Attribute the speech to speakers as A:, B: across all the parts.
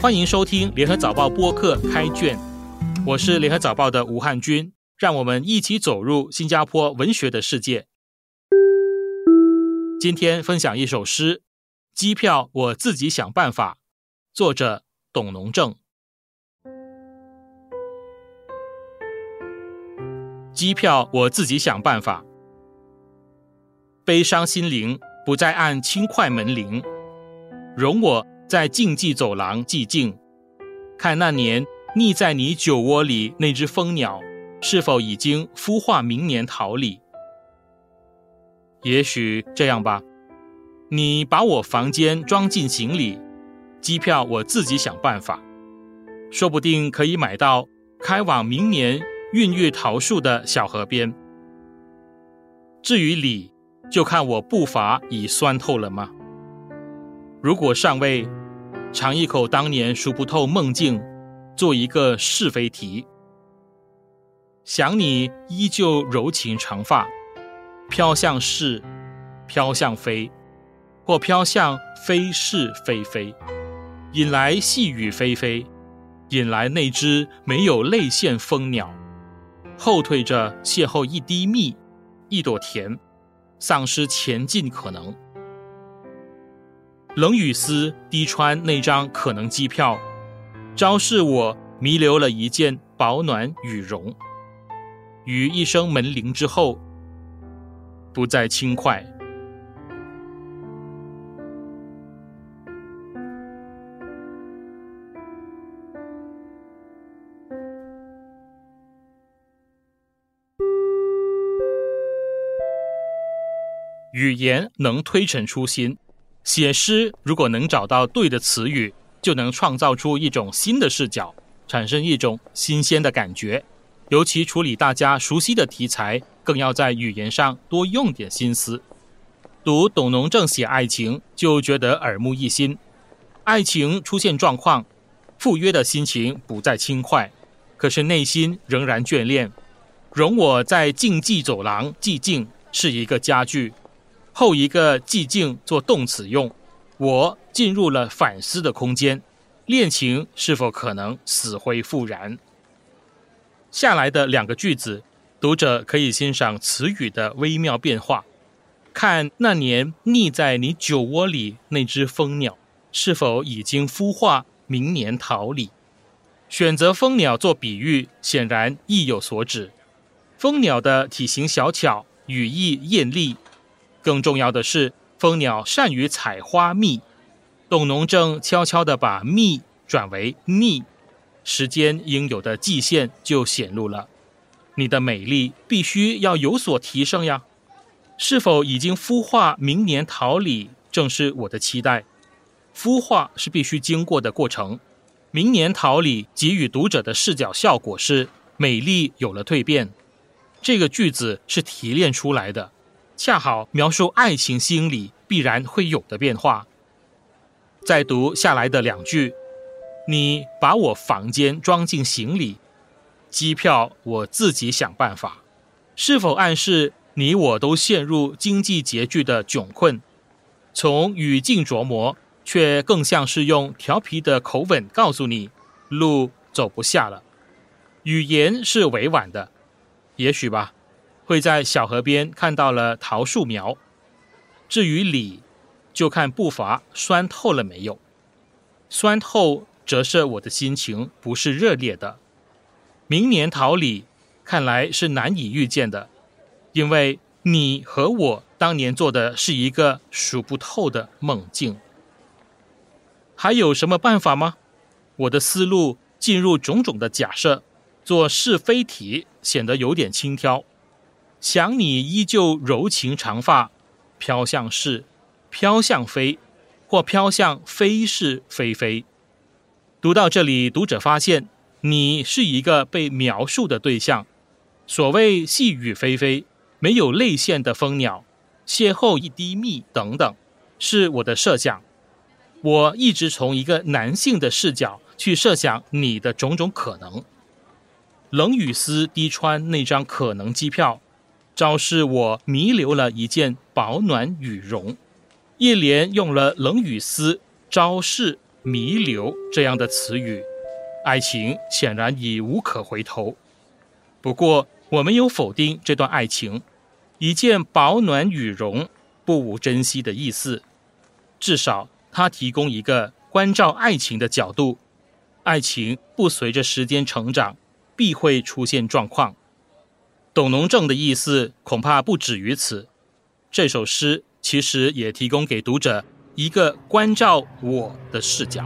A: 欢迎收听联合早报播客开卷，我是联合早报的吴汉军，让我们一起走入新加坡文学的世界。今天分享一首诗，《机票我自己想办法》，作者董农正。机票我自己想办法，悲伤心灵不再按轻快门铃，容我。在竞技走廊寂静，看那年溺在你酒窝里那只蜂鸟，是否已经孵化明年桃李？也许这样吧，你把我房间装进行李，机票我自己想办法，说不定可以买到开往明年孕育桃树的小河边。至于李，就看我步伐已酸透了吗？如果尚未。尝一口当年数不透梦境，做一个是非题。想你依旧柔情长发，飘向是，飘向非，或飘向非是非非，引来细雨霏霏，引来那只没有泪腺蜂鸟，后退着邂逅一滴蜜，一朵甜，丧失前进可能。冷雨丝滴穿那张可能机票，昭示我弥留了一件保暖羽绒。于一声门铃之后，不再轻快。语言能推陈出新。写诗如果能找到对的词语，就能创造出一种新的视角，产生一种新鲜的感觉。尤其处理大家熟悉的题材，更要在语言上多用点心思。读董农正写爱情，就觉得耳目一新。爱情出现状况，赴约的心情不再轻快，可是内心仍然眷恋。容我在竞技走廊寂静，是一个家具。后一个寂静做动词用，我进入了反思的空间，恋情是否可能死灰复燃？下来的两个句子，读者可以欣赏词语的微妙变化，看那年溺在你酒窝里那只蜂鸟是否已经孵化，明年桃李。选择蜂鸟做比喻，显然意有所指。蜂鸟的体型小巧，羽翼艳丽。更重要的是，蜂鸟善于采花蜜。董农正悄悄地把蜜转为蜜，时间应有的季限就显露了。你的美丽必须要有所提升呀！是否已经孵化？明年桃李正是我的期待。孵化是必须经过的过程。明年桃李给予读者的视角效果是美丽有了蜕变。这个句子是提炼出来的。恰好描述爱情心理必然会有的变化。再读下来的两句：“你把我房间装进行李，机票我自己想办法。”是否暗示你我都陷入经济拮据的窘困？从语境琢磨，却更像是用调皮的口吻告诉你：路走不下了。语言是委婉的，也许吧。会在小河边看到了桃树苗，至于李，就看步伐酸透了没有。酸透折射我的心情不是热烈的。明年桃李看来是难以预见的，因为你和我当年做的是一个数不透的梦境。还有什么办法吗？我的思路进入种种的假设，做是非题显得有点轻佻。想你依旧柔情长发，飘向是，飘向非，或飘向非是非非。读到这里，读者发现你是一个被描述的对象。所谓细雨霏霏，没有泪腺的蜂鸟，邂逅一滴蜜等等，是我的设想。我一直从一个男性的视角去设想你的种种可能。冷雨丝滴穿那张可能机票。昭示我弥留了一件保暖羽绒，一连用了冷雨丝昭示弥留这样的词语，爱情显然已无可回头。不过，我没有否定这段爱情，一件保暖羽绒，不无珍惜的意思。至少，它提供一个关照爱情的角度。爱情不随着时间成长，必会出现状况。董农正的意思恐怕不止于此。这首诗其实也提供给读者一个关照我的视角。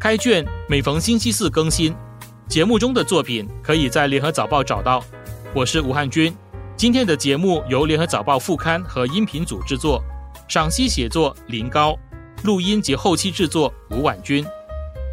A: 开卷每逢星期四更新，节目中的作品可以在联合早报找到。我是吴汉军，今天的节目由联合早报副刊和音频组制作，赏析写作林高，录音及后期制作吴婉君。